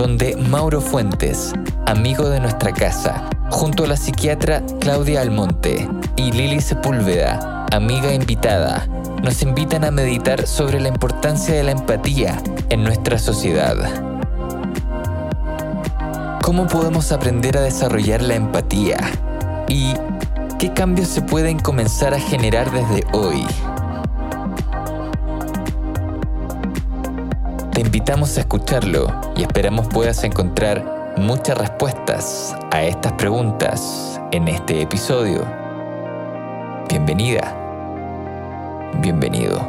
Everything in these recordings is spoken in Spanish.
donde Mauro Fuentes, amigo de nuestra casa, junto a la psiquiatra Claudia Almonte y Lili Sepúlveda, amiga invitada, nos invitan a meditar sobre la importancia de la empatía en nuestra sociedad. ¿Cómo podemos aprender a desarrollar la empatía? ¿Y qué cambios se pueden comenzar a generar desde hoy? Invitamos a escucharlo y esperamos puedas encontrar muchas respuestas a estas preguntas en este episodio. Bienvenida. Bienvenido.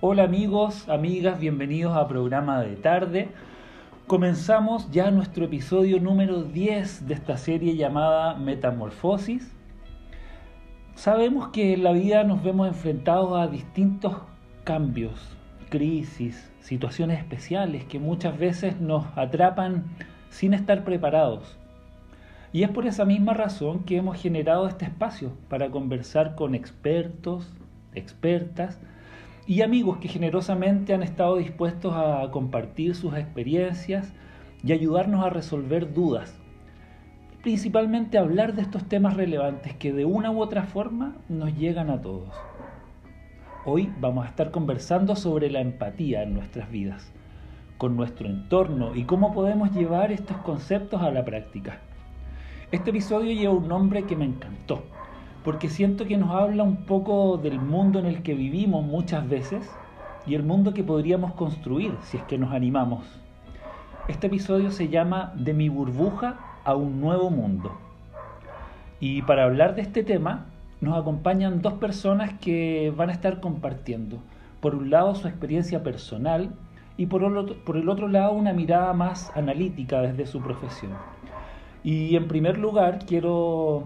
Hola amigos, amigas, bienvenidos a programa de tarde. Comenzamos ya nuestro episodio número 10 de esta serie llamada Metamorfosis. Sabemos que en la vida nos vemos enfrentados a distintos cambios, crisis, situaciones especiales que muchas veces nos atrapan sin estar preparados. Y es por esa misma razón que hemos generado este espacio para conversar con expertos, expertas, y amigos que generosamente han estado dispuestos a compartir sus experiencias y ayudarnos a resolver dudas. Principalmente hablar de estos temas relevantes que de una u otra forma nos llegan a todos. Hoy vamos a estar conversando sobre la empatía en nuestras vidas, con nuestro entorno y cómo podemos llevar estos conceptos a la práctica. Este episodio lleva un nombre que me encantó, porque siento que nos habla un poco del mundo en el que vivimos muchas veces y el mundo que podríamos construir si es que nos animamos. Este episodio se llama De mi burbuja a un nuevo mundo. Y para hablar de este tema nos acompañan dos personas que van a estar compartiendo. Por un lado su experiencia personal y por por el otro lado una mirada más analítica desde su profesión. Y en primer lugar quiero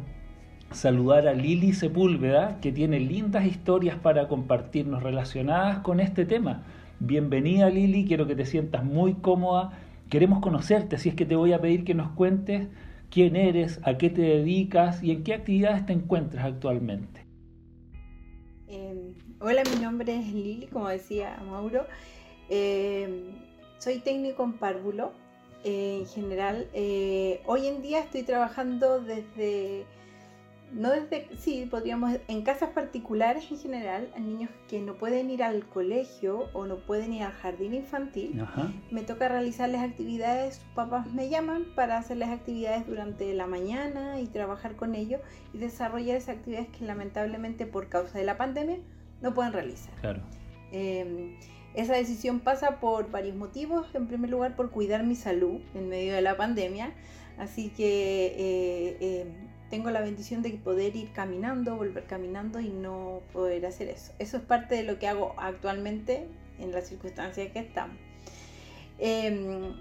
saludar a Lili Sepúlveda, que tiene lindas historias para compartirnos relacionadas con este tema. Bienvenida Lili, quiero que te sientas muy cómoda. Queremos conocerte, así es que te voy a pedir que nos cuentes quién eres, a qué te dedicas y en qué actividades te encuentras actualmente. Eh, hola, mi nombre es Lili, como decía Mauro. Eh, soy técnico en párvulo. Eh, en general, hoy en día estoy trabajando desde no desde, sí, podríamos, en casas particulares en general, a niños que no pueden ir al colegio o no pueden ir al jardín infantil, me toca realizarles actividades, sus papás me llaman para hacerles actividades durante la mañana y trabajar con ellos y desarrollar esas actividades que lamentablemente por causa de la pandemia no pueden realizar. Claro. Eh, esa decisión pasa por varios motivos. En primer lugar, por cuidar mi salud en medio de la pandemia. Así que eh, eh, tengo la bendición de poder ir caminando, volver caminando y no poder hacer eso. Eso es parte de lo que hago actualmente en las circunstancias que estamos. Em,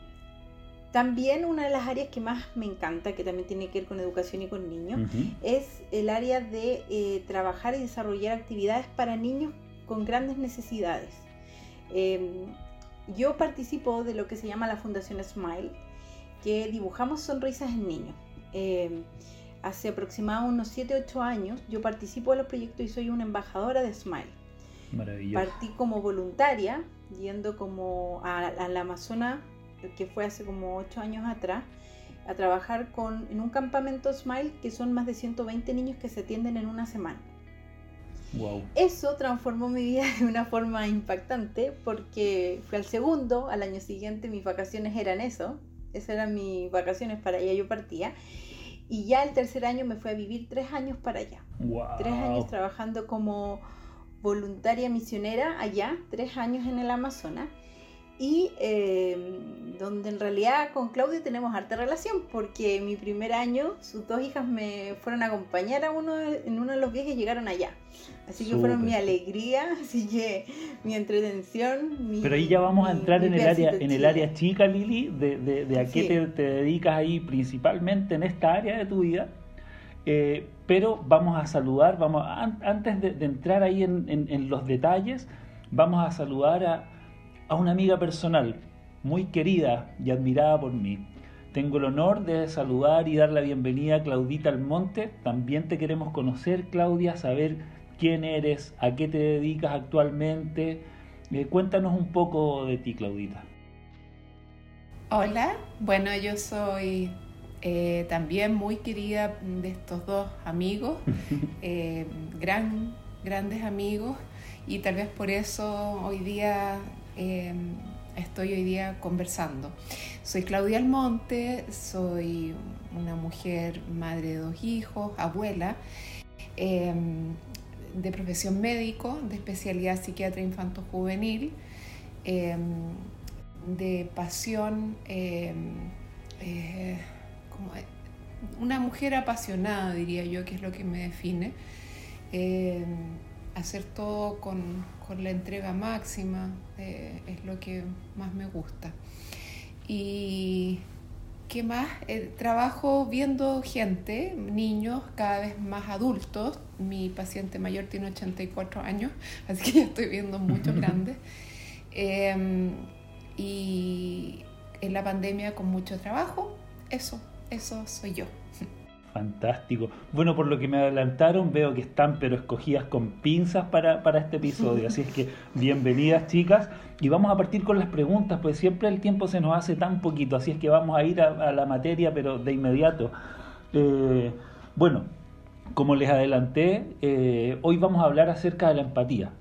también una de las áreas que más me encanta, que también tiene que ver con educación y con niños, es el área de eh, trabajar y desarrollar actividades para niños con grandes necesidades. Em, yo participo de lo que se llama la Fundación Smile, que dibujamos sonrisas en niños. Hace aproximadamente unos 7-8 años yo participo de los proyectos y soy una embajadora de Smile. Maravilloso. Partí como voluntaria, yendo como a, la Amazona, que fue hace como 8 años atrás, a trabajar con, en un campamento Smile que son más de 120 niños que se atienden en una semana. Wow. Eso transformó mi vida de una forma impactante porque fue al segundo, al año siguiente mis vacaciones eran eso, esas eran mis vacaciones para allá yo partía y ya el tercer año me fui a vivir tres años para allá. Tres años trabajando como voluntaria misionera allá, tres años en el Amazonas. Y eh, donde en realidad con Claudia tenemos harta relación, porque mi primer año sus dos hijas me fueron a acompañar a uno en uno de los viajes y llegaron allá. Así que fueron mi alegría, así que mi entretención. Mi, Pero ahí ya vamos a entrar en el área en el área chica, Lili, de, de, a qué te, dedicas ahí principalmente en esta área de tu vida. Eh, pero vamos a saludar, vamos antes de, entrar ahí en, en, los detalles, vamos a saludar a, a una amiga personal, muy querida y admirada por mí. Tengo el honor de saludar y dar la bienvenida a Claudita Almonte. También te queremos conocer, Claudia, saber quién eres, a qué te dedicas actualmente. Eh, cuéntanos un poco de ti, Claudita. Hola, bueno, yo soy eh, también muy querida de estos dos amigos, eh, gran, grandes amigos, y tal vez por eso hoy día estoy hoy día conversando. Soy Claudia Almonte, soy una mujer madre de dos hijos, abuela, em, de profesión médico, de especialidad psiquiatra infanto-juvenil, em, de pasión, em, eh, como una mujer apasionada, diría yo, que es lo que me define hacer todo con, la entrega máxima eh, es lo que más me gusta. Y ¿qué más? Eh, trabajo viendo gente, niños, cada vez más adultos. Mi paciente mayor tiene 84 años, así que ya estoy viendo muchos grandes. Em, y en la pandemia con mucho trabajo, eso, eso soy yo. Fantástico. Bueno, por lo que me adelantaron, veo que están pero escogidas con pinzas para, este episodio. Así es que bienvenidas chicas. Y vamos a partir con las preguntas, pues siempre el tiempo se nos hace tan poquito. Así es que vamos a ir a, la materia, pero de inmediato. Eh, bueno, como les adelanté, eh, hoy vamos a hablar acerca de la empatía.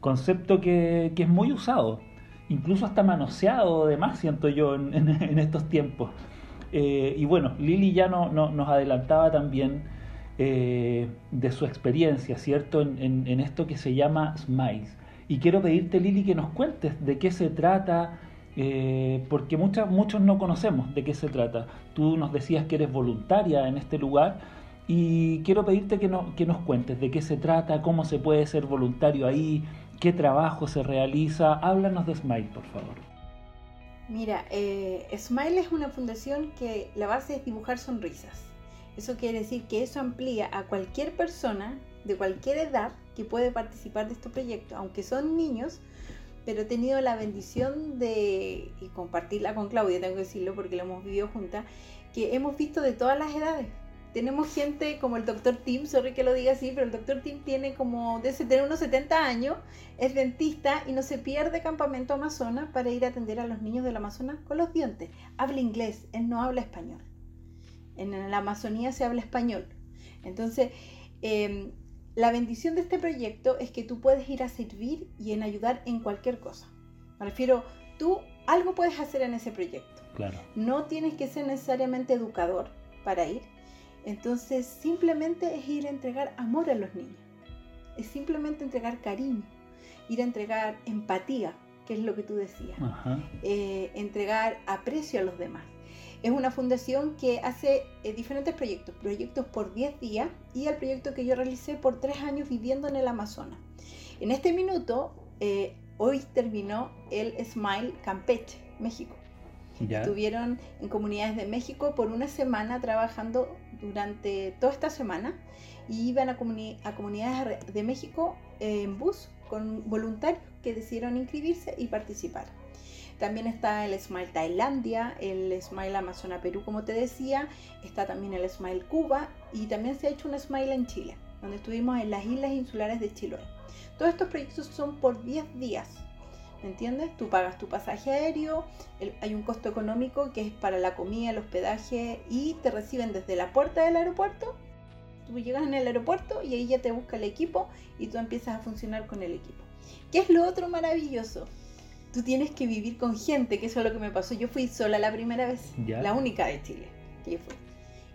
Concepto que, es muy usado, incluso hasta manoseado de más, siento yo, en estos tiempos. Eh, y bueno, Lili ya no, nos adelantaba también eh, de su experiencia, ¿cierto? En, esto que se llama Smiles. Y quiero pedirte, Lili, que nos cuentes de qué se trata, eh, porque muchos no conocemos de qué se trata. Tú nos decías que eres voluntaria en este lugar y quiero pedirte que, que nos cuentes de qué se trata, cómo se puede ser voluntario ahí, qué trabajo se realiza. Háblanos de Smile, por favor. Mira, eh, Smile es una fundación que la base es dibujar sonrisas. Eso quiere decir que eso amplía a cualquier persona de cualquier edad que puede participar de este proyecto, aunque son niños, pero he tenido la bendición de y compartirla con Claudia, tengo que decirlo porque lo hemos vivido juntas, que hemos visto de todas las edades tenemos gente como el doctor Tim, sorry que lo diga así, pero el doctor Tim tiene como, de tener unos 70 años, es dentista y no se pierde campamento Amazonas para ir a atender a los niños del Amazonas con los dientes. Habla inglés, él no habla español. En la Amazonía se habla español. Entonces, em, la bendición de este proyecto es que tú puedes ir a servir y en ayudar en cualquier cosa. Me refiero, tú algo puedes hacer en ese proyecto. Claro. No tienes que ser necesariamente educador para ir entonces simplemente es ir a entregar amor a los niños. Es simplemente entregar cariño, ir a entregar empatía, que es lo que tú decías. Eh, entregar aprecio a los demás. Es una fundación que hace eh, diferentes proyectos, proyectos por 10 días y el proyecto que yo realicé por 3 años viviendo en el Amazonas. En este minuto, eh, hoy terminó el Smile Campeche, México. Estuvieron en comunidades de México por una semana trabajando durante toda esta semana y iban a, a comunidades de México en bus con voluntarios que decidieron inscribirse y participar. También está el Smile Tailandia, el Smile Amazona Perú, como te decía, está también el Smile Cuba y también se ha hecho un Smile en Chile, donde estuvimos en las islas insulares de Chiloé. Todos estos proyectos son por 10 días, ¿Me entiendes? Tú pagas tu pasaje aéreo, hay un costo económico que es para la comida, el hospedaje y te reciben desde la puerta del aeropuerto. Tú llegas en el aeropuerto y ahí ya te busca el equipo y tú empiezas a funcionar con el equipo. ¿Qué es lo otro maravilloso? Tú tienes que vivir con gente, que eso es lo que me pasó. Yo fui sola la primera vez, la única de Chile que yo fui.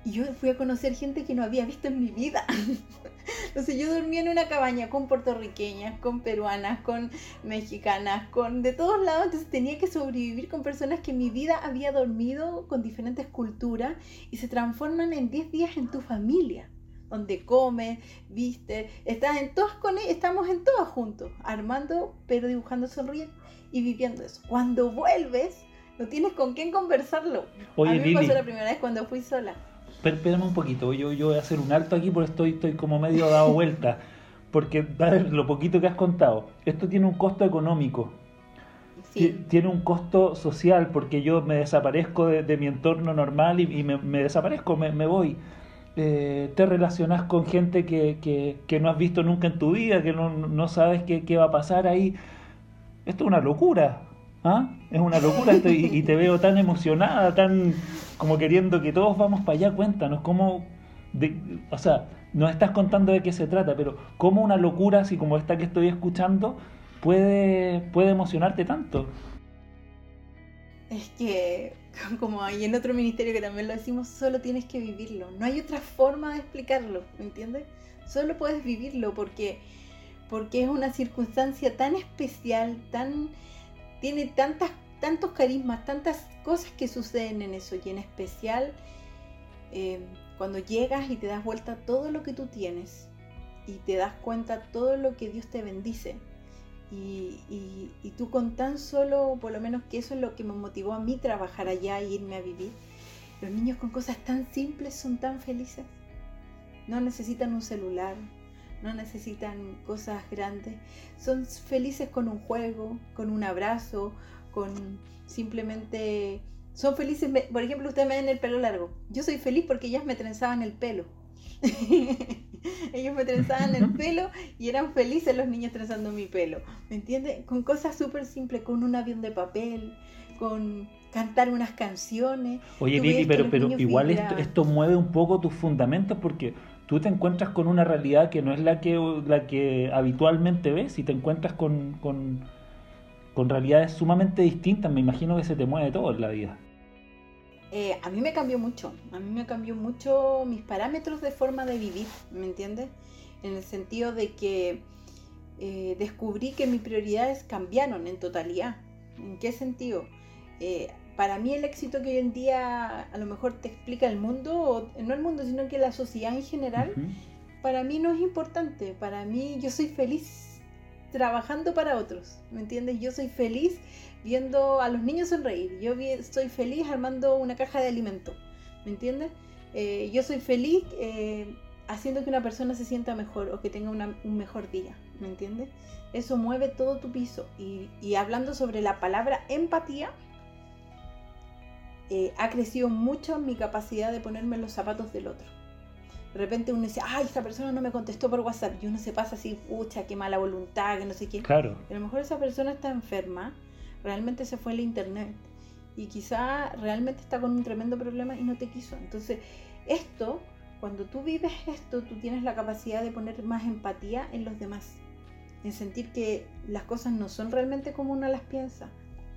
Y yo fui a conocer gente que no había visto en mi vida. Entonces yo dormía en una cabaña con puertorriqueñas, con peruanas, con mexicanas, con de todos lados. Entonces tenía que sobrevivir con personas que en mi vida había dormido con diferentes culturas y se transforman en 10 días en tu familia. Donde comes, viste, estás en todas con e, estamos en todas juntos, armando, pero dibujando sonríe y viviendo eso. Cuando vuelves, no tienes con quién conversarlo. Oye, a mí me pasó la primera vez cuando fui sola. Espérame un poquito, yo, yo voy a hacer un alto aquí porque estoy, estoy como medio dado vuelta. Porque ver, lo poquito que has contado, esto tiene un costo económico, Sí. tiene un costo social, porque yo me desaparezco de, de mi entorno normal y, y me, me desaparezco, me, me voy. Eh, te relacionas con gente que, que- que no has visto nunca en tu vida, que no, no sabes qué, qué va a pasar ahí. Esto es una locura. ¿ah? Es una locura esto y, y te veo tan emocionada, tan como queriendo que todos vamos para allá. Cuéntanos cómo, o sea, nos estás contando de qué se trata, pero cómo una locura así como esta que estoy escuchando puede, puede emocionarte tanto. Es que, como hay en otro ministerio que también lo decimos, solo tienes que vivirlo. No hay otra forma de explicarlo, ¿me entiendes? Solo puedes vivirlo porque, porque es una circunstancia tan especial, tan tiene tantas, tantos carismas, tantas cosas que suceden en eso. Y en especial, eh, cuando llegas y te das vuelta todo lo que tú tienes y te das cuenta todo lo que Dios te bendice. Y, y- y tú con tan solo, por lo menos que eso es lo que me motivó a mí trabajar allá e irme a vivir. Los niños con cosas tan simples son tan felices. No necesitan un celular, no necesitan cosas grandes. Son felices con un juego, con un abrazo, con simplemente... Son felices, por ejemplo, ustedes me ven el pelo largo. Yo soy feliz porque ellas me trenzaban el pelo. Ellos me trenzaban el pelo y eran felices los niños trenzando mi pelo. ¿Me entiendes? Con cosas súper simples, con un avión de papel, con cantar unas canciones. Oye, que pero, pero igual esto mueve un poco tus fundamentos porque tú te encuentras con una realidad que no es la que, la que habitualmente ves y te encuentras con, con, con realidades sumamente distintas. Me imagino que se te mueve todo en la vida. Eh, a mí me cambió mucho, a mí me cambió mucho mis parámetros de forma de vivir, ¿me entiendes? En el sentido de que eh, descubrí que mis prioridades cambiaron en totalidad. ¿En qué sentido? Eh, para mí el éxito que hoy en día a lo mejor te explica el mundo, o no el mundo, sino que la sociedad en general, para mí no es importante. Para mí yo soy feliz trabajando para otros, ¿me entiendes? Yo soy feliz viendo a los niños sonreír. Yo soy feliz armando una caja de alimento, ¿me entiendes? Eh, yo soy feliz eh, haciendo que una persona se sienta mejor o que tenga una- un mejor día, ¿me entiendes? Eso mueve todo tu piso. Y, y hablando sobre la palabra empatía, eh, ha crecido mucho mi capacidad de ponerme en los zapatos del otro. De repente uno dice, ay, esta persona no me contestó por WhatsApp. Y uno se pasa así, pucha, qué mala voluntad, que no sé qué. Claro. A lo mejor esa persona está enferma, realmente se fue al internet y quizá realmente está con un tremendo problema y no te quiso. Entonces, esto, cuando tú vives esto, tú tienes la capacidad de poner más empatía en los demás, en sentir que las cosas no son realmente como uno las piensa.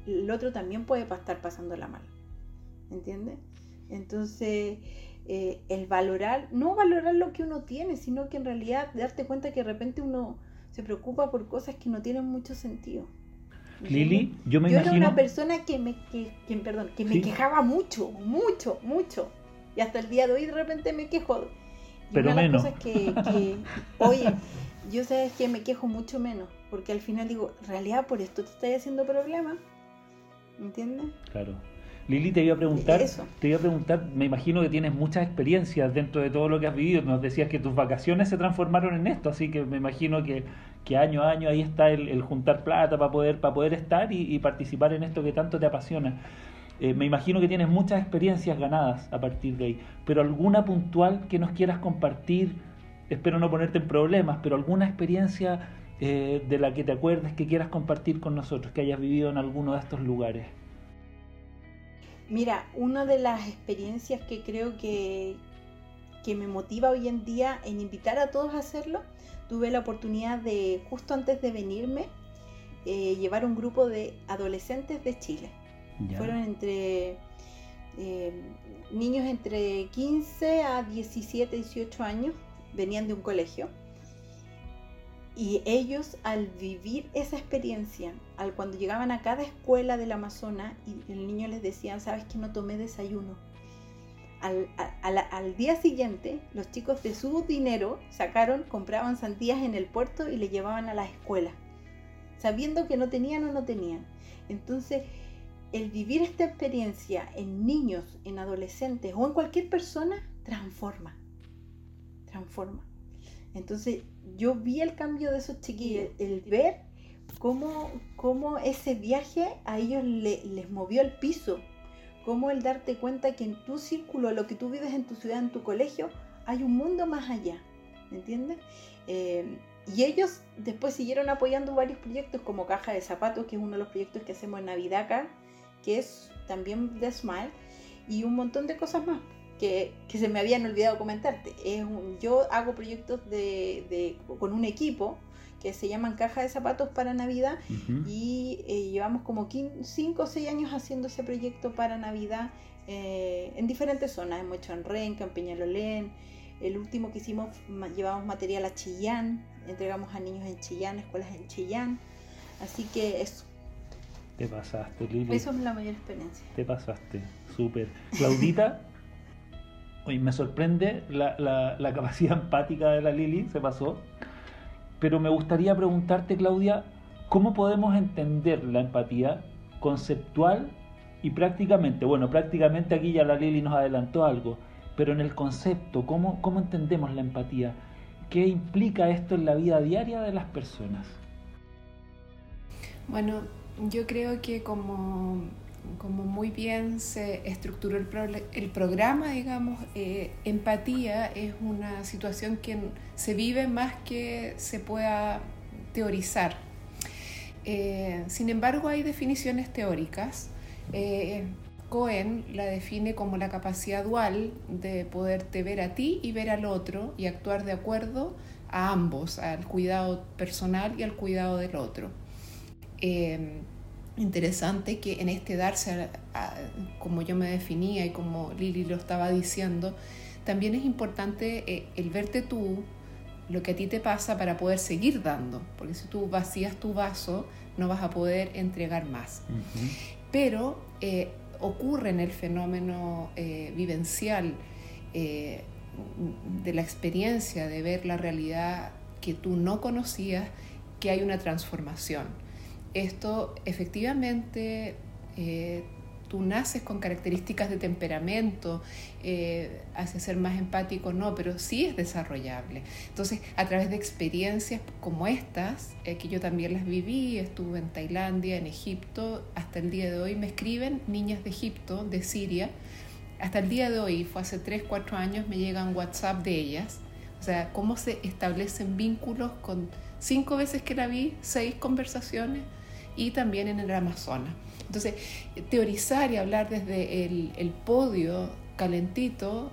El otro también puede estar pasándola mal, ¿entiendes? Entonces, eh, el valorar, no valorar lo que uno tiene, sino que en realidad darte cuenta que de repente uno se preocupa por cosas que no tienen mucho sentido. Lili, yo me Yo era imagino. una persona que me, que, que- perdón, que me Sí. quejaba mucho, mucho, mucho. Y hasta el día de hoy de repente me quejo. Y Pero una de menos. las cosas que, oye, yo sabes que me quejo mucho menos, porque al final digo, en realidad por esto te estoy haciendo problema. ¿Entiendes? Claro. Lili, te iba a preguntar, Eso. te iba a preguntar, me imagino que tienes muchas experiencias dentro de todo lo que has vivido. Nos decías que tus vacaciones se transformaron en esto, así que me imagino que, que año a año ahí está el, el juntar plata para poder, para poder estar y, y participar en esto que tanto te apasiona. Eh, me imagino que tienes muchas experiencias ganadas a partir de ahí, pero alguna puntual que nos quieras compartir, espero no ponerte en problemas, pero alguna experiencia eh, de la que te acuerdes que quieras compartir con nosotros, que hayas vivido en alguno de estos lugares. Mira, una de las experiencias que creo que, que me motiva hoy en día en invitar a todos a hacerlo, tuve la oportunidad de, justo antes de venirme, eh, llevar un grupo de adolescentes de Chile. Ya. Fueron entre eh, niños entre 15 a 17, 18 años, venían de un colegio. Y ellos al vivir esa experiencia, al cuando llegaban a cada escuela del Amazonas y el niño les decía, sabes que no tomé desayuno. Al, día siguiente, los chicos de su dinero sacaron, compraban sandías en el puerto y le llevaban a la escuela, sabiendo que no tenían o no tenían. Entonces, el vivir esta experiencia en niños, en adolescentes o en cualquier persona, transforma. Transforma. Entonces yo vi el cambio de esos chiquillos, el ver cómo, cómo ese viaje a ellos les movió el piso, cómo el darte cuenta que en tu círculo, lo que tú vives en tu ciudad, en tu colegio, hay un mundo más allá, ¿me entiendes? Eh, y ellos después siguieron apoyando varios proyectos como Caja de Zapatos, que es uno de los proyectos que hacemos en Navidad acá, que es también de Smile, y un montón de cosas más que, se me habían olvidado comentarte. Es yo hago proyectos de, con un equipo que se llaman Caja de Zapatos para Navidad y eh, llevamos como 5 o 6 años haciendo ese proyecto para Navidad eh, en diferentes zonas. Hemos hecho en Renca, en Peñalolén. El último que hicimos llevamos material a Chillán, entregamos a niños en Chillán, escuelas en Chillán. Así que eso. Te pasaste, Lili. Eso es la mayor experiencia. Te pasaste, súper. Claudita, hoy me sorprende la, la, capacidad empática de la Lili, se pasó. Pero me gustaría preguntarte, Claudia, ¿cómo podemos entender la empatía conceptual y prácticamente? Bueno, prácticamente aquí ya la Lili nos adelantó algo, pero en el concepto, ¿cómo, cómo entendemos la empatía? ¿Qué implica esto en la vida diaria de las personas? Bueno, yo creo que como, como muy bien se estructuró el, el programa, digamos, eh, empatía es una situación que se vive más que se pueda teorizar. Eh, sin embargo, hay definiciones teóricas. Eh, Cohen la define como la capacidad dual de poderte ver a ti y ver al otro y actuar de acuerdo a ambos, al cuidado personal y al cuidado del otro. Em, interesante que en este darse, como yo me definía y como Lili lo estaba diciendo, también es importante eh, el verte tú, lo que a ti te pasa para poder seguir dando, porque si tú vacías tu vaso no vas a poder entregar más. Pero eh, ocurre en el fenómeno eh, vivencial de la experiencia de ver la realidad que tú no conocías, que hay una transformación esto efectivamente eh, tú naces con características de temperamento, eh, hace ser más empático, no, pero sí es desarrollable. Entonces, a través de experiencias como estas, eh, que yo también las viví, estuve en Tailandia, en Egipto, hasta el día de hoy me escriben niñas de Egipto, de Siria, hasta el día de hoy, fue hace 3, 4 años, me llegan WhatsApp de ellas, o sea, cómo se establecen vínculos con cinco veces que la vi, seis conversaciones, y también en el Amazonas. Entonces, teorizar y hablar desde el, podio calentito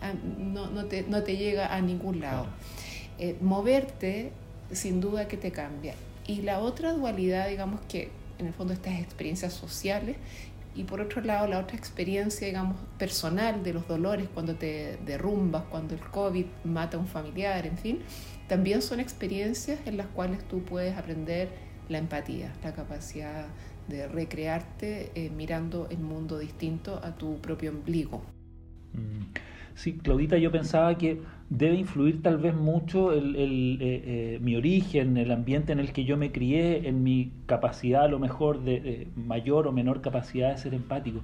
ah, no, no, te, no, te, llega a ningún lado. Eh, moverte, sin duda que te cambia. Y la otra dualidad, digamos que en el fondo estas experiencias sociales y por otro lado la otra experiencia, digamos, personal de los dolores cuando te derrumbas, cuando el COVID mata a un familiar, en fin, también son experiencias en las cuales tú puedes aprender la empatía, la capacidad de recrearte eh, mirando el mundo distinto a tu propio ombligo. Mm. Sí, Claudita, yo pensaba que debe influir tal vez mucho el, eh, eh, mi origen, el ambiente en el que yo me crié, en mi capacidad a lo mejor de mayor o menor capacidad de ser empático.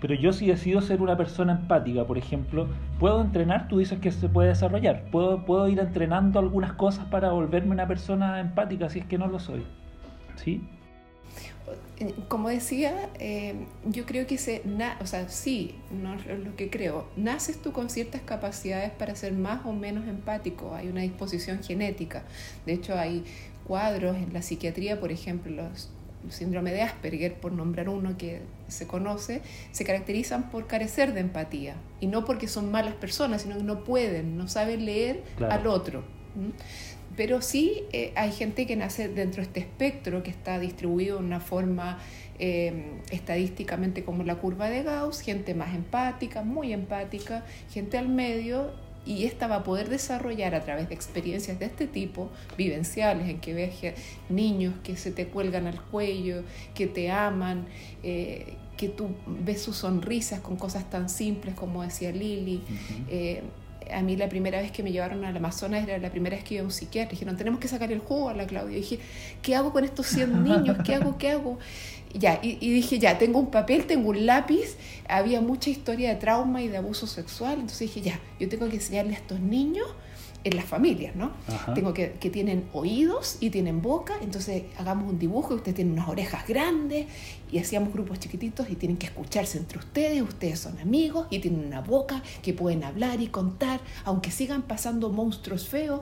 Pero yo si decido ser una persona empática, por ejemplo, ¿puedo entrenar? Tú dices que se puede desarrollar. ¿Puedo, puedo ir entrenando algunas cosas para volverme una persona empática si es que no lo soy? ¿Sí? Como decía, eh, yo creo que se, o sea, sí, no lo que creo, naces tú con ciertas capacidades para ser más o menos empático, hay una disposición genética, de hecho hay cuadros en la psiquiatría, por ejemplo, los, el síndrome de Asperger, por nombrar uno que se conoce, se caracterizan por carecer de empatía, y no porque son malas personas, sino que no pueden, no saben leer al otro. Pero sí eh, hay gente que nace dentro de este espectro que está distribuido de una forma eh, estadísticamente como la curva de Gauss, gente más empática, muy empática, gente al medio y esta va a poder desarrollar a través de experiencias de este tipo, vivenciales, en que ves niños que se te cuelgan al cuello, que te aman, eh, que tú ves sus sonrisas con cosas tan simples como decía Lili a mí la primera vez que me llevaron al Amazonas era la primera vez que iba a un psiquiatra. Dijeron, tenemos que sacar el jugo a la Claudia. Y dije, ¿qué hago con estos 100 niños? ¿Qué hago? ¿Qué hago? Ya, y, y, dije, ya, tengo un papel, tengo un lápiz. Había mucha historia de trauma y de abuso sexual. Entonces dije, ya, yo tengo que enseñarle a estos niños en las familias, ¿no? Tengo que, que tienen oídos y tienen boca, entonces hagamos un dibujo y usted tiene unas orejas grandes y hacíamos grupos chiquititos y tienen que escucharse entre ustedes, ustedes son amigos y tienen una boca que pueden hablar y contar, aunque sigan pasando monstruos feos,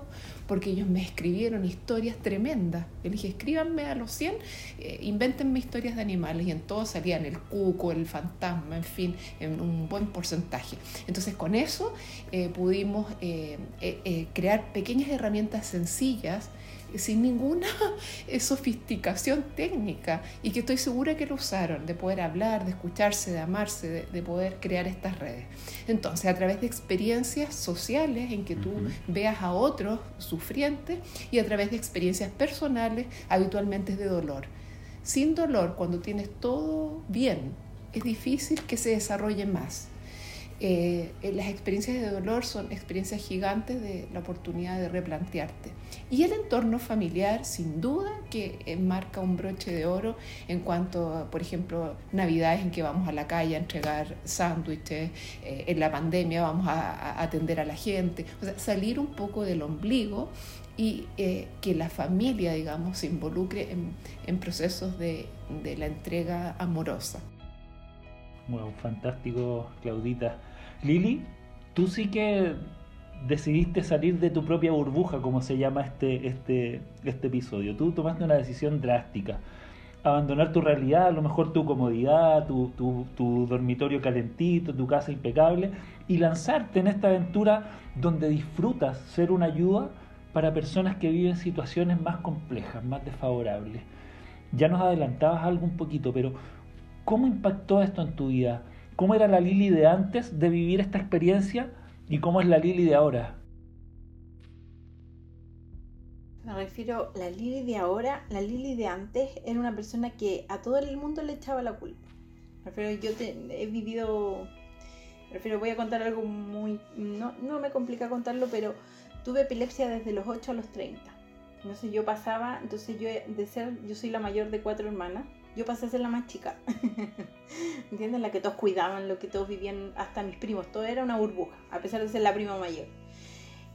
porque ellos me escribieron historias tremendas. Yo dije, escríbanme a los 100, eh, invéntenme historias de animales y en todo salían el cuco, el fantasma, en fin, en un buen porcentaje. Entonces con eso eh, pudimos eh, crear pequeñas herramientas sencillas sin ninguna sofisticación técnica y que estoy segura que lo usaron, de poder hablar, de escucharse, de amarse, de, poder crear estas redes. Entonces, a través de experiencias sociales en que tú veas a otros sufrientes y a través de experiencias personales, habitualmente de dolor. Sin dolor, cuando tienes todo bien, es difícil que se desarrolle más. Eh, las experiencias de dolor son experiencias gigantes de la oportunidad de replantearte. Y el entorno familiar, sin duda, que eh, marca un broche de oro en cuanto, por ejemplo, navidades en que vamos a la calle a entregar sándwiches, eh, en la pandemia vamos a, atender a la gente, o sea, salir un poco del ombligo y que la familia, digamos, se involucre en, procesos de, de la entrega amorosa. Bueno, fantástico, Claudita. Lili, tú sí que decidiste salir de tu propia burbuja, como se llama este, este, este episodio. Tú tomaste una decisión drástica. Abandonar tu realidad, a lo mejor tu comodidad, tu, tu, dormitorio calentito, tu casa impecable, y lanzarte en esta aventura donde disfrutas ser una ayuda para personas que viven situaciones más complejas, más desfavorables. Ya nos adelantabas algo un poquito, pero ¿cómo impactó esto en tu vida? ¿Cómo era la Lili de antes de vivir esta experiencia y cómo es la Lili de ahora? Me refiero, la Lili de ahora, la Lili de antes era una persona que a todo el mundo le echaba la culpa. Me refiero, yo he vivido, me refiero, voy a contar algo muy, no, no me complica contarlo, pero tuve epilepsia desde los 8 a los 30. Entonces yo pasaba, entonces yo de ser, yo soy la mayor de cuatro hermanas, yo pasé a ser la más chica. ¿Entienden? La que todos cuidaban, lo que todos vivían, hasta mis primos, todo era una burbuja, a pesar de ser la prima mayor.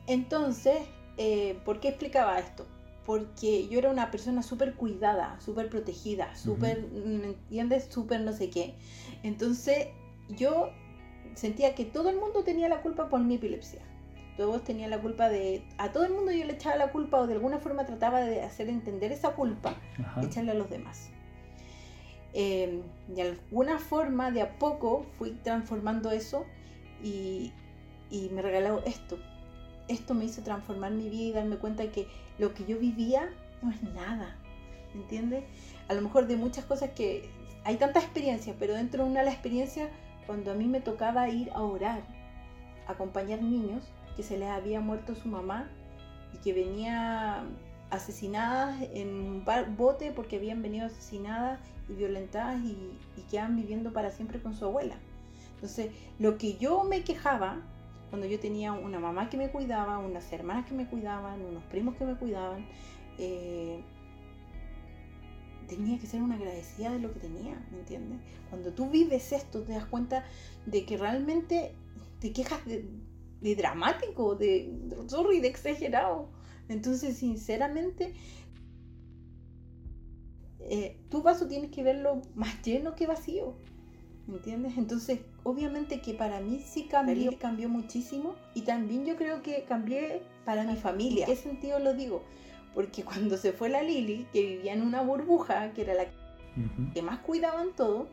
Entonces, eh, ¿por qué explicaba esto? Porque yo era una persona súper cuidada, súper protegida, súper, ¿me entiendes? Súper no sé qué. Entonces, yo sentía que todo el mundo tenía la culpa por mi epilepsia. Todos tenían la culpa de... A todo el mundo yo le echaba la culpa o de alguna forma trataba de hacer entender esa culpa, echarle a los demás. Eh, de alguna forma, de a poco, fui transformando eso y, me regaló esto. Esto me hizo transformar mi vida y darme cuenta que lo que yo vivía no es nada. ¿Me entiendes? A lo mejor de muchas cosas que hay tantas experiencias, pero dentro de una de las experiencias, cuando a mí me tocaba ir a orar, acompañar niños que se les había muerto su mamá y que venía asesinadas en un bote porque habían venido asesinadas y violentadas y, y quedan viviendo para siempre con su abuela. Entonces, lo que yo me quejaba, cuando yo tenía una mamá que me cuidaba, unas hermanas que me cuidaban, unos primos que me cuidaban, eh, tenía que ser una agradecida de lo que tenía, ¿me entiendes? Cuando tú vives esto, te das cuenta de que realmente te quejas de, dramático, de, de, de exagerado. Entonces, sinceramente, eh, tu vaso tienes que verlo más lleno que vacío. ¿Me entiendes? Entonces, obviamente que para mí sí cambió, cambió muchísimo y también yo creo que cambié para mi familia. ¿En qué sentido lo digo? Porque cuando se fue la Lili, que vivía en una burbuja, que era la que más cuidaban todo,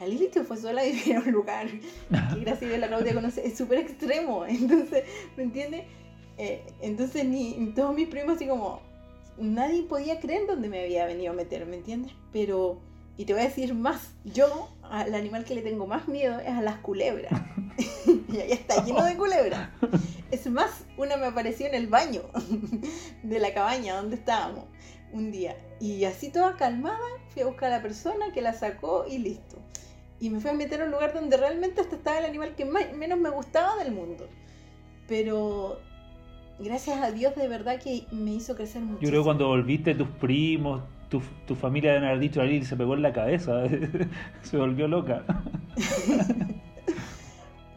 la Lili se fue sola a vivir en un lugar que gracias a la Claudia conoce, es súper extremo. Entonces, ¿me entiendes? Eh, entonces ni todos mis primos así como, nadie podía creer dónde me había venido a meter, ¿me entiendes? Pero, y te voy a decir más, yo al animal que le tengo más miedo es a las culebras. y ahí está lleno de culebras. Es más, una me apareció en el baño de la cabaña donde estábamos un día. Y así toda calmada, fui a buscar a la persona que la sacó y listo. Y me fui a meter a un lugar donde realmente hasta estaba el animal que menos me gustaba del mundo. Pero gracias a Dios de verdad que me hizo crecer mucho. Yo creo que cuando volviste tus primos, tu, tu familia de haber dicho a se pegó en la cabeza, se volvió loca.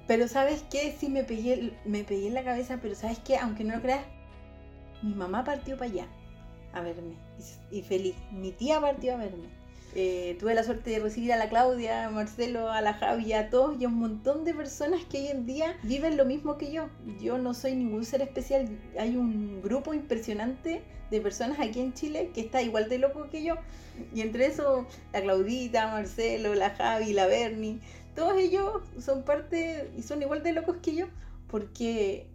pero sabes qué, sí me pegué, me pegué en la cabeza, pero sabes qué, aunque no lo creas, mi mamá partió para allá a verme y, y feliz, mi tía partió a verme eh, tuve la suerte de recibir a la Claudia, a Marcelo, a la Javi, a todos y a un montón de personas que hoy en día viven lo mismo que yo. Yo no soy ningún ser especial. Hay un grupo impresionante de personas aquí en Chile que está igual de loco que yo. Y entre eso, la Claudita, Marcelo, la Javi, la Bernie, todos ellos son parte y son igual de locos que yo. Porque,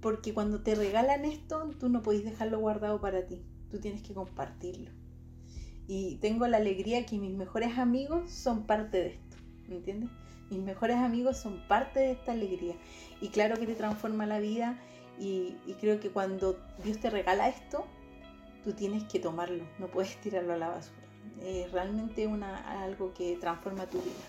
porque cuando te regalan esto, tú no podés dejarlo guardado para ti. Tú tienes que compartirlo y tengo la alegría que mis mejores amigos son parte de esto, ¿me entiendes? Mis mejores amigos son parte de esta alegría. Y claro que te transforma la vida y, creo que cuando Dios te regala esto, tú tienes que tomarlo, no puedes tirarlo a la basura. Es realmente una, algo que transforma tu vida.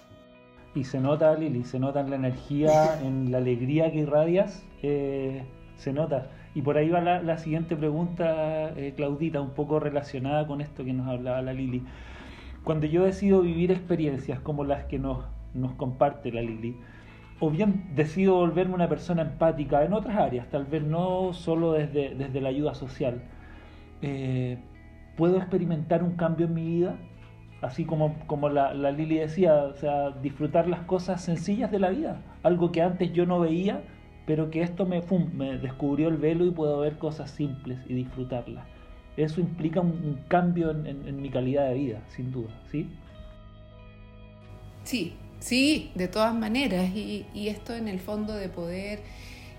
Y se nota, Lili, se nota en la energía, en la alegría que irradias, eh, se nota. Y por ahí va la, siguiente pregunta, eh, Claudita, un poco relacionada con esto que nos hablaba la Lili. Cuando yo decido vivir experiencias como las que nos, nos comparte la Lili, o bien decido volverme una persona empática en otras áreas, tal vez no solo desde, desde la ayuda social, eh, puedo experimentar un cambio en mi vida, así como, como la, la Lili decía, o sea, disfrutar las cosas sencillas de la vida, algo que antes yo no veía pero que esto me, descubrió el velo y puedo ver cosas simples y disfrutarlas. Eso implica un, cambio en, mi calidad de vida, sin duda, ¿sí? Sí, sí, de todas maneras. Y, esto en el fondo de poder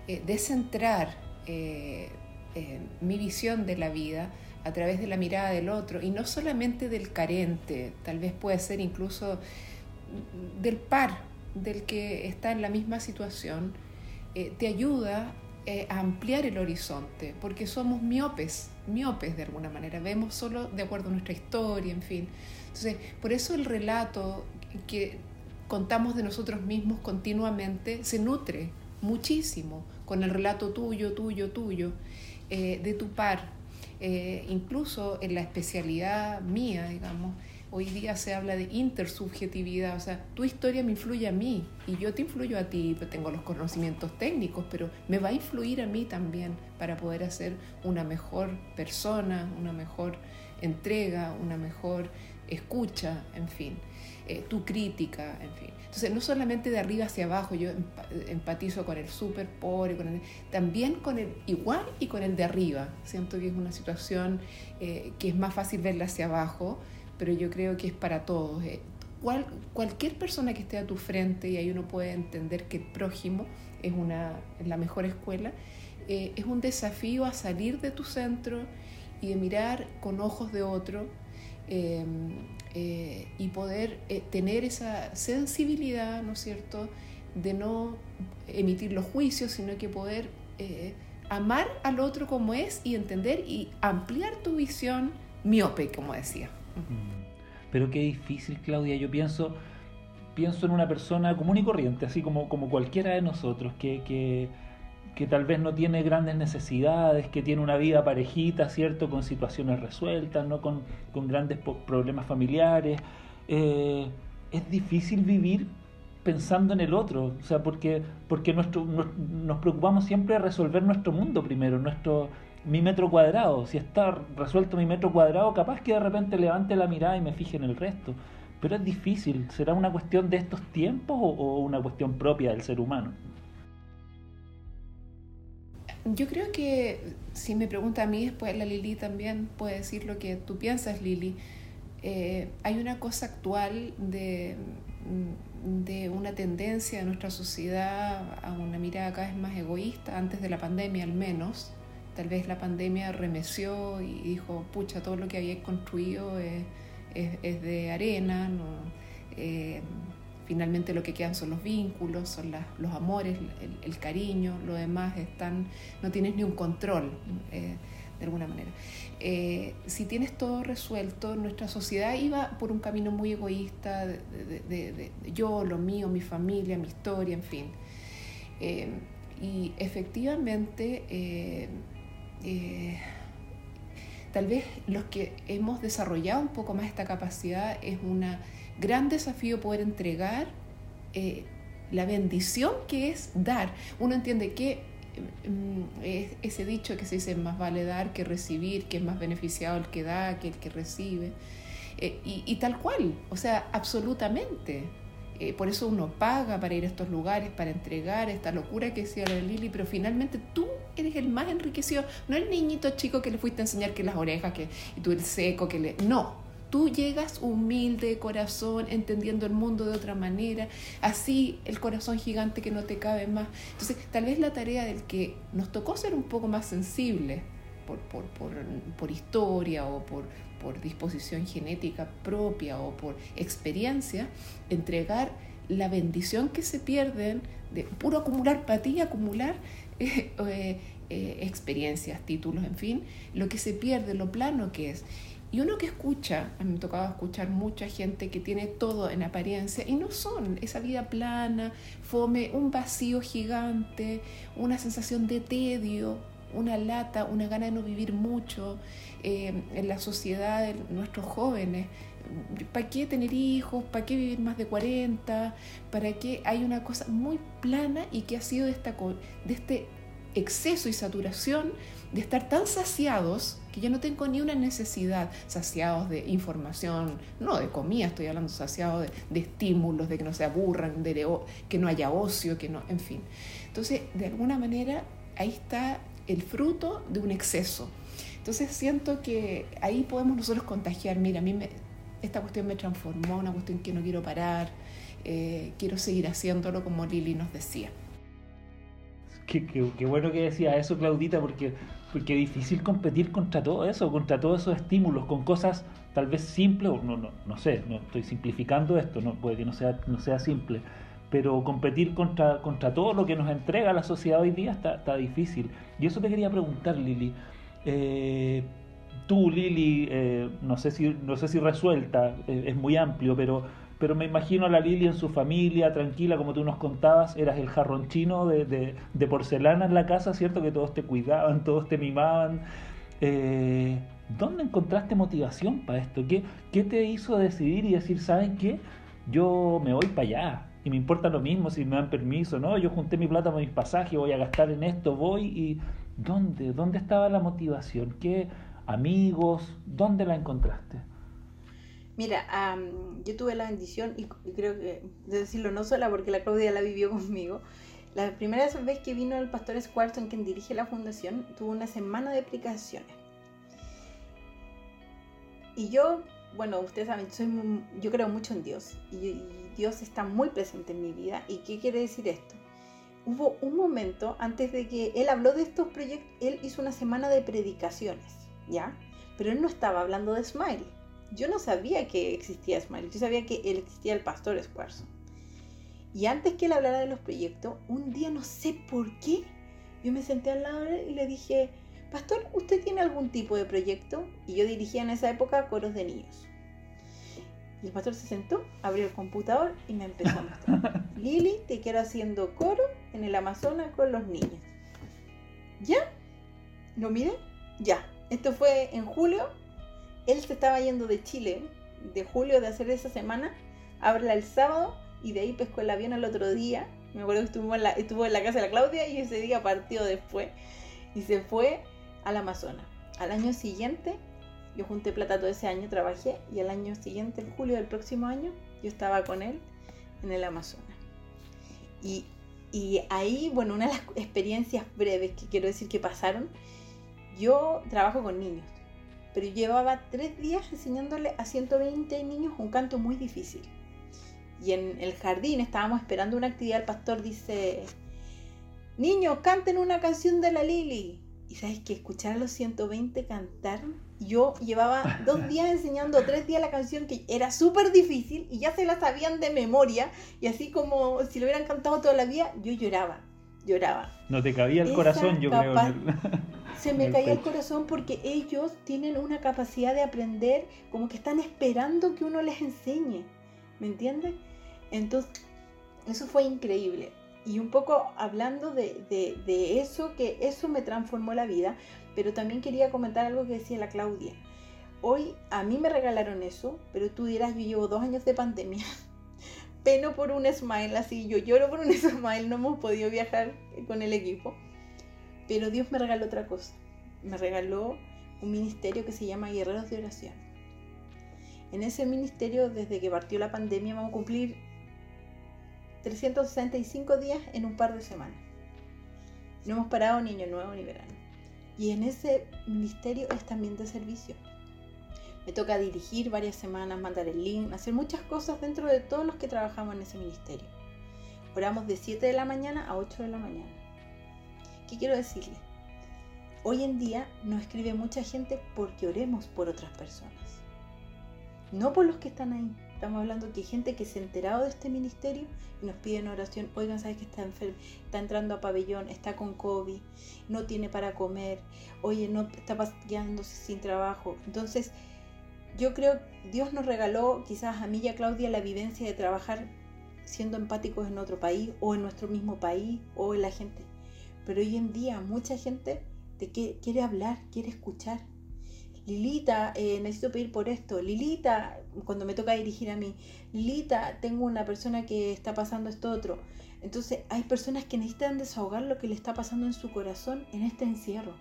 eh, descentrar eh, eh, mi visión de la vida a través de la mirada del otro y no solamente del carente, tal vez puede ser incluso del par, del que está en la misma situación, eh, te ayuda eh, a ampliar el horizonte, porque somos miopes, miopes de alguna manera, vemos solo de acuerdo a nuestra historia, en fin. Entonces, por eso el relato que contamos de nosotros mismos continuamente se nutre muchísimo con el relato tuyo, tuyo, tuyo, eh, de tu par. incluso en la especialidad mía, digamos, Hoy día se habla de intersubjetividad, o sea, tu historia me influye a mí y yo te influyo a ti, tengo los conocimientos técnicos, pero me va a influir a mí también para poder hacer una mejor persona, una mejor entrega, una mejor escucha, en fin, eh, tu crítica, en fin. Entonces, no solamente de arriba hacia abajo, yo empatizo con el súper pobre, también con el igual y con el de arriba. Siento que es una situación eh, que es más fácil verla hacia abajo, pero yo creo que es para todos. Eh, cual, cualquier persona que esté a tu frente, y ahí uno puede entender que el prójimo es, una, la mejor escuela, eh, es un desafío a salir de tu centro y de mirar con ojos de otro em, eh, y poder tener esa sensibilidad, ¿no es cierto?, de no emitir los juicios, sino que poder amar al otro como es y entender y ampliar tu visión miope, como decía. Mm. Pero qué difícil, Claudia. Yo pienso, pienso en una persona común y corriente, así como, como cualquiera de nosotros, que, que, tal vez no tiene grandes necesidades, que tiene una vida parejita, ¿cierto? Con situaciones resueltas, ¿no? Con, con grandes problemas familiares. Eh, es difícil vivir pensando en el otro, o sea, porque, porque nuestro, nos preocupamos siempre de resolver nuestro mundo primero, nuestro, mi metro cuadrado. Si está resuelto mi metro cuadrado, capaz que de repente levante la mirada y me fije en el resto. Pero es difícil. ¿Será una cuestión de estos tiempos o, una cuestión propia del ser humano? Yo creo que si me pregunta a mí, después la Lili también puede decir lo que tú piensas, Lili. eh, hay una cosa actual de, de una tendencia de nuestra sociedad a una mirada cada vez más egoísta, antes de la pandemia al menos. Tal vez la pandemia remeció y dijo, pucha, todo lo que había construido es, es, de arena, eh, finalmente lo que quedan son los vínculos, son los amores, el, cariño, lo demás están, no tienes ni un control. Eh, de alguna manera. Eh, si tienes todo resuelto, nuestra sociedad iba por un camino muy egoísta de, yo, lo mío, mi familia, mi historia, en fin. Y efectivamente, tal vez los que hemos desarrollado un poco más esta capacidad es un gran desafío poder entregar la bendición que es dar. Uno entiende que Mm, ese dicho que se dice más vale dar que recibir, que es más beneficiado el que da que el que recibe. Eh, y, tal cual, o sea, absolutamente. Eh, por eso uno paga para ir a estos lugares, para entregar esta locura que decía la Lili, pero finalmente tú eres el más enriquecido, no el niñito chico que le fuiste a enseñar que las orejas, que, y tú el seco, que le... No, tú llegas humilde de corazón, entendiendo el mundo de otra manera, así el corazón gigante que no te cabe más. Entonces, tal vez la tarea del que nos tocó ser un poco más sensibles por, por, historia o por, por disposición genética propia o por experiencia, entregar la bendición que se pierden de puro acumular para ti, acumular eh, eh, experiencias, títulos, en fin, lo que se pierde, lo plano que es. Y uno que escucha, a mí me ha tocado escuchar mucha gente que tiene todo en apariencia y no son esa vida plana, fome, un vacío gigante, una sensación de tedio, una lata, una gana de no vivir mucho eh, en la sociedad de nuestros jóvenes. ¿Para qué tener hijos? ¿Para qué vivir más de 40? ¿Para qué hay una cosa muy plana y que ha sido de, esta, de este exceso y saturación de estar tan saciados que ya no tengo ni una necesidad, saciados de información, no de comida, estoy hablando saciados de, estímulos, de que no se aburran, de, que no haya ocio, que no, en fin. Entonces, de alguna manera, ahí está el fruto de un exceso. Entonces siento que ahí podemos nosotros contagiar, mira, a mí me, esta cuestión me transformó, una cuestión que no quiero parar, eh, quiero seguir haciéndolo como Lili nos decía. Qué, bueno que decía eso, Claudita, porque, porque es difícil competir contra todo eso, contra todos esos estímulos, con cosas tal vez simples, o no, no, no sé, no estoy simplificando esto, no, puede que no sea, no sea simple, pero competir contra, contra todo lo que nos entrega la sociedad hoy día está, está difícil. Y eso te quería preguntar, Lili. Eh, tú, Lili, eh, no, sé si, no sé si resuelta, eh, es muy amplio, pero pero me imagino a la Lili en su familia, tranquila, como tú nos contabas, eras el jarrón chino de, porcelana en la casa, ¿cierto? Que todos te cuidaban, todos te mimaban. Eh, ¿Dónde encontraste motivación para esto? ¿Qué, ¿Qué te hizo decidir y decir, ¿saben qué? Yo me voy para allá y me importa lo mismo si me dan permiso, ¿no? Yo junté mi plata para mis pasajes, voy a gastar en esto, voy y... ¿Dónde? ¿Dónde estaba la motivación? ¿Qué amigos? ¿Dónde la encontraste? Mira, yo tuve la bendición, y, creo que de decirlo no sola porque la Claudia la vivió conmigo, la primera vez que vino el pastor Squarton, quien dirige la fundación, tuvo una semana de aplicaciones. Y yo, bueno, ustedes saben, soy yo creo mucho en Dios y, Dios está muy presente en mi vida. ¿Y qué quiere decir esto? Hubo un momento antes de que él habló de estos proyectos, él hizo una semana de predicaciones, ¿ya? Pero él no estaba hablando de Smile yo no sabía que existía Smile, yo sabía que él existía el pastor Escuarzo. Y antes que él hablara de los proyectos, un día no sé por qué, yo me senté al lado y le dije, Pastor, ¿usted tiene algún tipo de proyecto? Y yo dirigía en esa época coros de niños. Y el pastor se sentó, abrió el computador y me empezó a mostrar. Lili, te quiero haciendo coro en el Amazonas con los niños. ¿Ya? ¿Lo mire? Ya. Esto fue en julio él se estaba yendo de Chile, de julio de hacer esa semana, habla el sábado y de ahí pescó el avión al otro día. Me acuerdo que estuvo en, la, estuvo en la casa de la Claudia y ese día partió después y se fue al Amazonas. Al año siguiente, yo junté plata todo ese año, trabajé y al año siguiente, en julio del próximo año, yo estaba con él en el Amazonas. Y, y ahí, bueno, una de las experiencias breves que quiero decir que pasaron, yo trabajo con niños pero llevaba tres días enseñándole a 120 niños un canto muy difícil. Y en el jardín estábamos esperando una actividad, el pastor dice, niños, canten una canción de la Lili. Y sabes que escuchar a los 120 cantar, yo llevaba dos días enseñando, tres días la canción que era súper difícil y ya se la sabían de memoria. Y así como si lo hubieran cantado toda la vida, yo lloraba, lloraba. No te cabía el corazón, yo creo. Se me caía el corazón porque ellos tienen una capacidad de aprender como que están esperando que uno les enseñe. ¿Me entiendes? Entonces, eso fue increíble y un poco hablando de, eso, que eso me transformó la vida, pero también quería comentar algo que decía la Claudia. Hoy a mí me regalaron eso, pero tú dirás, yo llevo dos años de pandemia, peno por un smile, así yo lloro por un smile, no hemos podido viajar con el equipo, pero Dios me regaló otra cosa, me regaló un ministerio que se llama Guerreros de Oración. En ese ministerio, desde que partió la pandemia, vamos a cumplir 365 días en un par de semanas. No hemos parado ni año nuevo ni verano. Y en ese ministerio es también de servicio. Me toca dirigir varias semanas, mandar el link, hacer muchas cosas dentro de todos los que trabajamos en ese ministerio. Oramos de 7 de la mañana a 8 de la mañana. ¿Qué quiero decirle? Hoy en día nos escribe mucha gente porque oremos por otras personas. No por los que están ahí, Estamos hablando que hay gente que se ha enterado de este ministerio y nos piden oración. Oigan, ¿sabes que está enfermo? Está entrando a pabellón, está con COVID, no tiene para comer, oye, no está quedándose sin trabajo. Entonces, yo creo Dios nos regaló, quizás a mí y a Claudia, la vivencia de trabajar siendo empáticos en otro país o en nuestro mismo país o en la gente. Pero hoy en día mucha gente te quiere hablar, quiere escuchar Lilita, eh, necesito pedir por esto. Lilita, cuando me toca dirigir a mí, Lilita, tengo una persona que está pasando esto otro. Entonces hay personas que necesitan desahogar lo que le está pasando en su corazón en este encierro.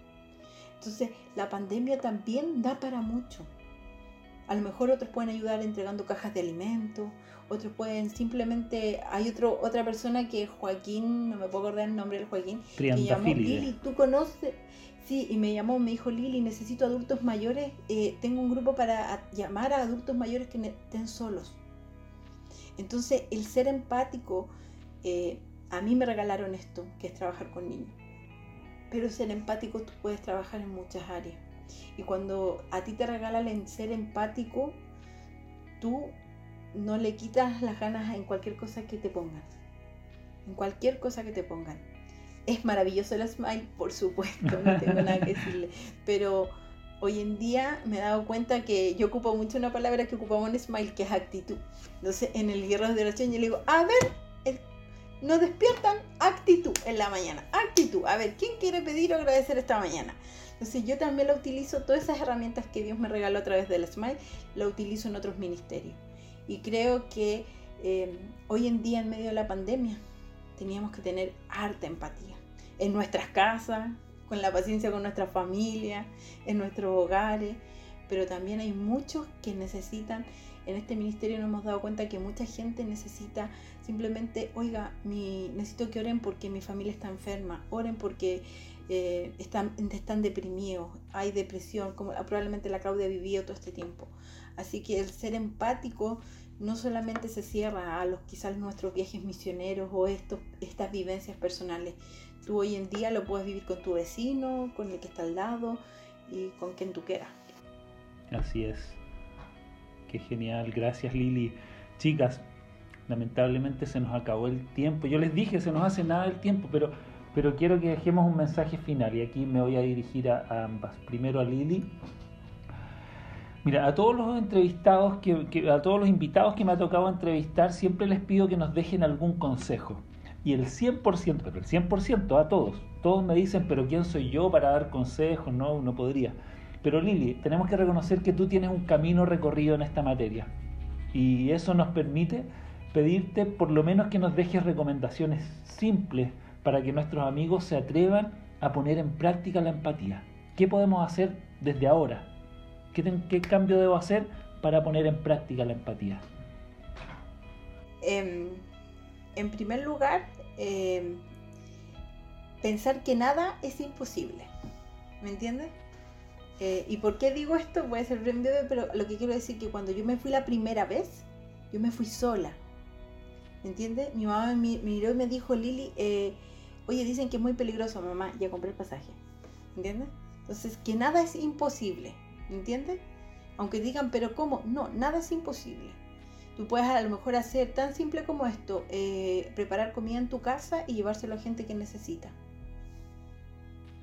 Entonces la pandemia también da para mucho. A lo mejor otros pueden ayudar entregando cajas de alimentos, otros pueden simplemente, hay otro, otra persona que Joaquín, no me puedo acordar el nombre del Joaquín, que llamó Lili, tú conoces, Sí, y me llamó, me dijo Lili, necesito adultos mayores, eh, tengo un grupo para llamar a adultos mayores que estén solos. Entonces, el ser empático, eh, a mí me regalaron esto, que es trabajar con niños. Pero ser empático tú puedes trabajar en muchas áreas. Y cuando a ti te regalan el ser empático, tú no le quitas las ganas en cualquier cosa que te pongan. En cualquier cosa que te pongan es maravilloso el smile, por supuesto, no tengo nada que decirle. Pero hoy en día me he dado cuenta que yo ocupo mucho una palabra que ocupamos en smile, que es actitud. Entonces, en el Guerrero de oración yo le digo, a ver, nos despiertan actitud en la mañana. Actitud. A ver, ¿quién quiere pedir o agradecer esta mañana? Entonces yo también lo utilizo, todas esas herramientas que Dios me regaló a través del Smile, lo utilizo en otros ministerios. Y creo que eh, hoy en día, en medio de la pandemia, teníamos que tener harta empatía en nuestras casas, con la paciencia con nuestra familia, en nuestros hogares, pero también hay muchos que necesitan, en este ministerio nos hemos dado cuenta que mucha gente necesita simplemente, oiga, mi, necesito que oren porque mi familia está enferma, oren porque eh, están, están deprimidos, hay depresión, como probablemente la Claudia ha vivido todo este tiempo. Así que el ser empático no solamente se cierra a los quizás nuestros viajes misioneros o estos, estas vivencias personales. Tú hoy en día lo puedes vivir con tu vecino, con el que está al lado y con quien tú quieras. Así es. Qué genial. Gracias Lili. Chicas, lamentablemente se nos acabó el tiempo. Yo les dije, se nos hace nada el tiempo, pero, pero quiero que dejemos un mensaje final y aquí me voy a dirigir a ambas. Primero a Lili Mira, a todos los entrevistados, que, a todos los invitados que me ha tocado entrevistar, siempre les pido que nos dejen algún consejo. Y el 100%, pero el 100% a todos, todos me dicen, pero ¿quién soy yo para dar consejos? No, no podría. Pero Lili, tenemos que reconocer que tú tienes un camino recorrido en esta materia. Y eso nos permite pedirte por lo menos que nos dejes recomendaciones simples para que nuestros amigos se atrevan a poner en práctica la empatía. ¿Qué podemos hacer desde ahora? ¿Qué, cambio debo hacer para poner en práctica la empatía? Em, en primer lugar, em, pensar que nada es imposible. ¿Me entiendes? Eh, ¿Y por qué digo esto? Voy a ser bien breve, pero lo que quiero decir es que cuando yo me fui la primera vez, yo me fui sola. ¿Me entiendes? Mi mamá me miró y me dijo, Lili, eh, oye, dicen que es muy peligroso, mamá, ya compré el pasaje. ¿Entiendes? Entonces, que nada es imposible. ¿Me entiendes? Aunque digan, pero ¿cómo? No, nada es imposible. Tú puedes a lo mejor hacer tan simple como esto, eh, preparar comida en tu casa y llevárselo a gente que necesita.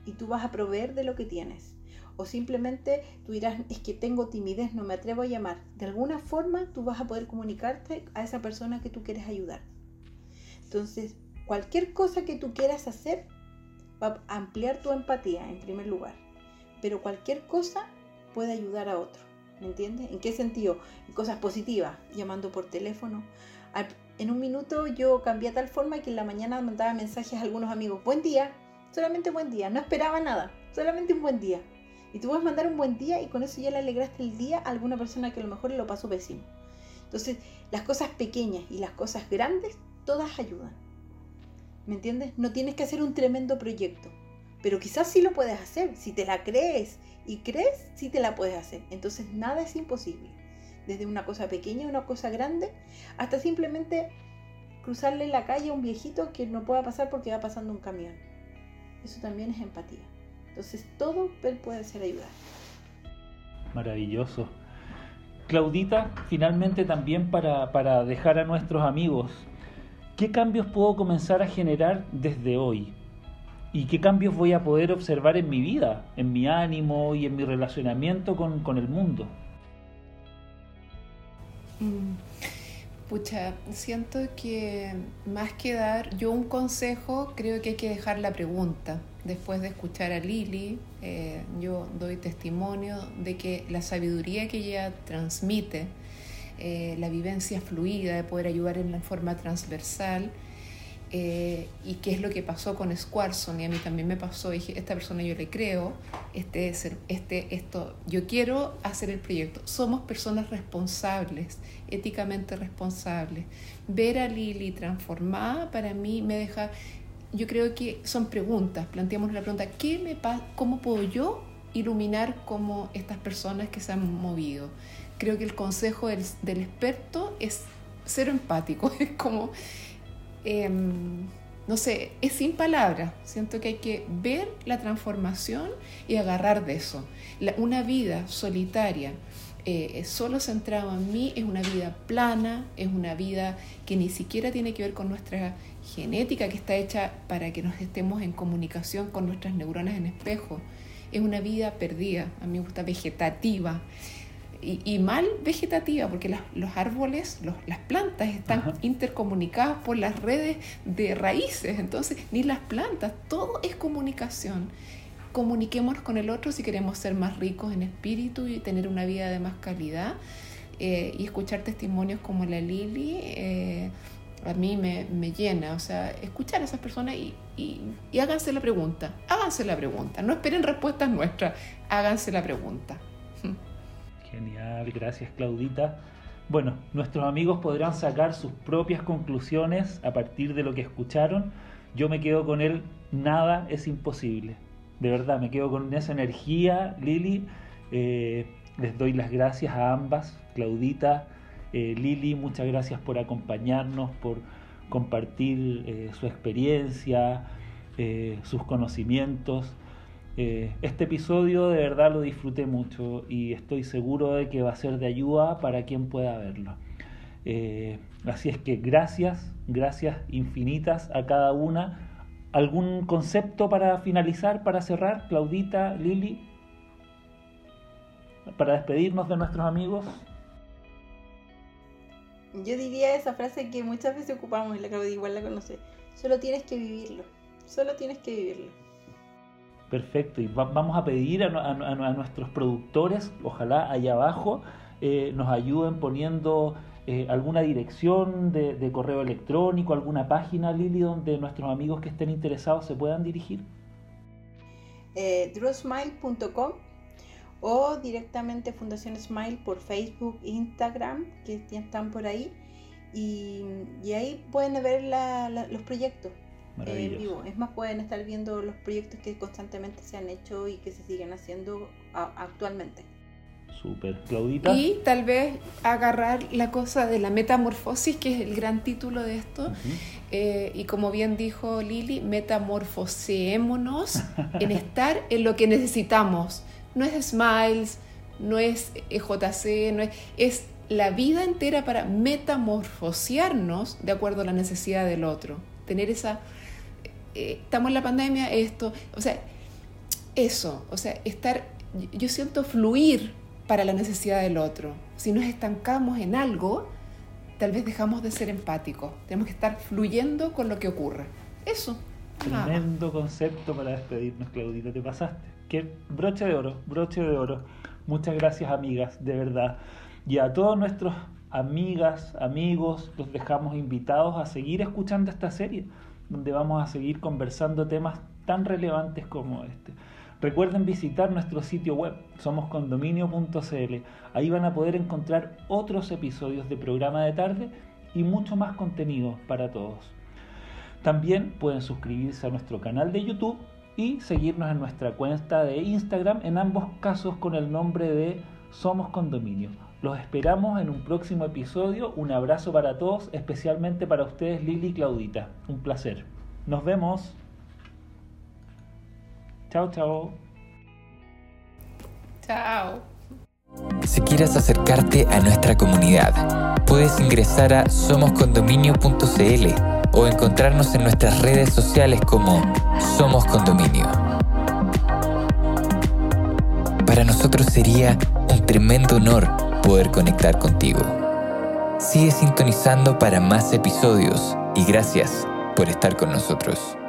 Y tú vas a proveer de lo que tienes. O simplemente tú dirás, es que tengo timidez, no me atrevo a llamar. De alguna forma tú vas a poder comunicarte a esa persona que tú quieres ayudar. Entonces, cualquier cosa que tú quieras hacer va a ampliar tu empatía en primer lugar. Pero cualquier cosa puede ayudar a otro. ¿Me entiendes? ¿En qué sentido? En cosas positivas, llamando por teléfono. En un minuto yo cambié tal forma que en la mañana mandaba mensajes a algunos amigos. Buen día, solamente buen día. No esperaba nada, solamente un buen día. Y tú puedes mandar un buen día y con eso ya le alegraste el día a alguna persona que a lo mejor lo pasó pésimo. Entonces, las cosas pequeñas y las cosas grandes, todas ayudan. ¿Me entiendes? No tienes que hacer un tremendo proyecto, pero quizás sí lo puedes hacer. Si te la crees y crees, sí te la puedes hacer. Entonces nada es imposible. Desde una cosa pequeña, una cosa grande, hasta simplemente cruzarle la calle a un viejito que no pueda pasar porque va pasando un camión. Eso también es empatía. Entonces todo puede ser ayudar. Maravilloso. Claudita, finalmente también para, para dejar a nuestros amigos, ¿qué cambios puedo comenzar a generar desde hoy? ¿Y qué cambios voy a poder observar en mi vida, en mi ánimo y en mi relacionamiento con, el mundo? Mm, pucha, siento que más que dar yo un consejo, creo que hay que dejar la pregunta. Después de escuchar a Lili, eh, yo doy testimonio de que la sabiduría que ella transmite, eh, la vivencia fluida de poder ayudar en la forma transversal, eh, y qué es lo que pasó con Squarson y a mí también me pasó dije esta persona yo le creo este este esto yo quiero hacer el proyecto. Somos personas responsables éticamente responsables. Ver a Lili transformada para mí me deja yo creo que son preguntas planteamos la pregunta qué me cómo puedo yo iluminar como estas personas que se han movido creo que el consejo del, del experto es ser empático es como Em, no sé, es sin palabras. Siento que hay que ver la transformación y agarrar de eso. una vida solitaria, eh, solo centrada en mí, es una vida plana, es una vida que ni siquiera tiene que ver con nuestra genética, que está hecha para que nos estemos en comunicación con nuestras neuronas en espejo. Es una vida perdida, a mí me gusta vegetativa y, mal vegetativa, porque los árboles, las plantas están intercomunicadas por las redes de raíces, entonces ni las plantas, todo es comunicación. Comuniquémonos con el otro si queremos ser más ricos en espíritu y tener una vida de más calidad. Eh, y escuchar testimonios como la Lili, eh, a mí me, me, llena, o sea, escuchar a esas personas y, y, y háganse la pregunta, háganse la pregunta, no esperen respuestas nuestras, háganse la pregunta. Genial, gracias Claudita. Bueno, nuestros amigos podrán sacar sus propias conclusiones a partir de lo que escucharon. Yo me quedo con él, nada es imposible. De verdad, me quedo con esa energía, Lili. Eh, les doy las gracias a ambas, Claudita, eh, Lili, muchas gracias por acompañarnos, por compartir eh, su experiencia, sus conocimientos. Eh, este episodio de verdad lo disfruté mucho y estoy seguro de que va a ser de ayuda para quien pueda verlo. Eh, así es que gracias, gracias infinitas a cada una. ¿Algún concepto para finalizar, para cerrar, Claudita, Lili? Para despedirnos de nuestros amigos. Yo diría esa frase que muchas veces ocupamos y la Claudia igual la conoce. Solo tienes que vivirlo. Solo tienes que vivirlo. Perfecto, y vamos a pedir a, nuestros productores, ojalá allá abajo, eh, nos ayuden poniendo eh, alguna dirección de, correo electrónico, alguna página, Lili, donde nuestros amigos que estén interesados se puedan dirigir. Eh, drawsmile.com o directamente Fundación Smile por Facebook, Instagram, que están por ahí, y, ahí pueden ver los proyectos en vivo. Es más, pueden estar viendo los proyectos que constantemente se han hecho y que se siguen haciendo actualmente. Súper, Claudita. Y tal vez agarrar la cosa de la metamorfosis, que es el gran título de esto. Eh, y como bien dijo Lili, metamorfoseémonos en estar en lo que necesitamos. No es Smiles, no es EJC, no es, es la vida entera para metamorfosearnos de acuerdo a la necesidad del otro. Tener esa... Eh, estamos en la pandemia, esto, o sea, eso, o sea, estar, yo siento fluir para la necesidad del otro. Si nos estancamos en algo, tal vez dejamos de ser empáticos. Tenemos que estar fluyendo con lo que ocurre. Eso. Tremendo concepto para despedirnos, Claudita. Te pasaste. Qué broche de oro, broche de oro. Muchas gracias, amigas, de verdad. Y a todos nuestros amigas, amigos, los dejamos invitados a seguir escuchando esta serie, donde vamos a seguir conversando temas tan relevantes como este. Recuerden visitar nuestro sitio web, somoscondominio.cl. Ahí van a poder encontrar otros episodios de programa de tarde y mucho más contenido para todos. También pueden suscribirse a nuestro canal de YouTube y seguirnos en nuestra cuenta de Instagram, en ambos casos con el nombre de Somos Condominio. Los esperamos en un próximo episodio. Un abrazo para todos, especialmente para ustedes Lili y Claudita. Un placer. Nos vemos. Chao, chao. Chao. Si quieres acercarte a nuestra comunidad, puedes ingresar a somoscondominio.cl o encontrarnos en nuestras redes sociales como Somos Condominio. Para nosotros sería un tremendo honor poder conectar contigo. Sigue sintonizando para más episodios y gracias por estar con nosotros.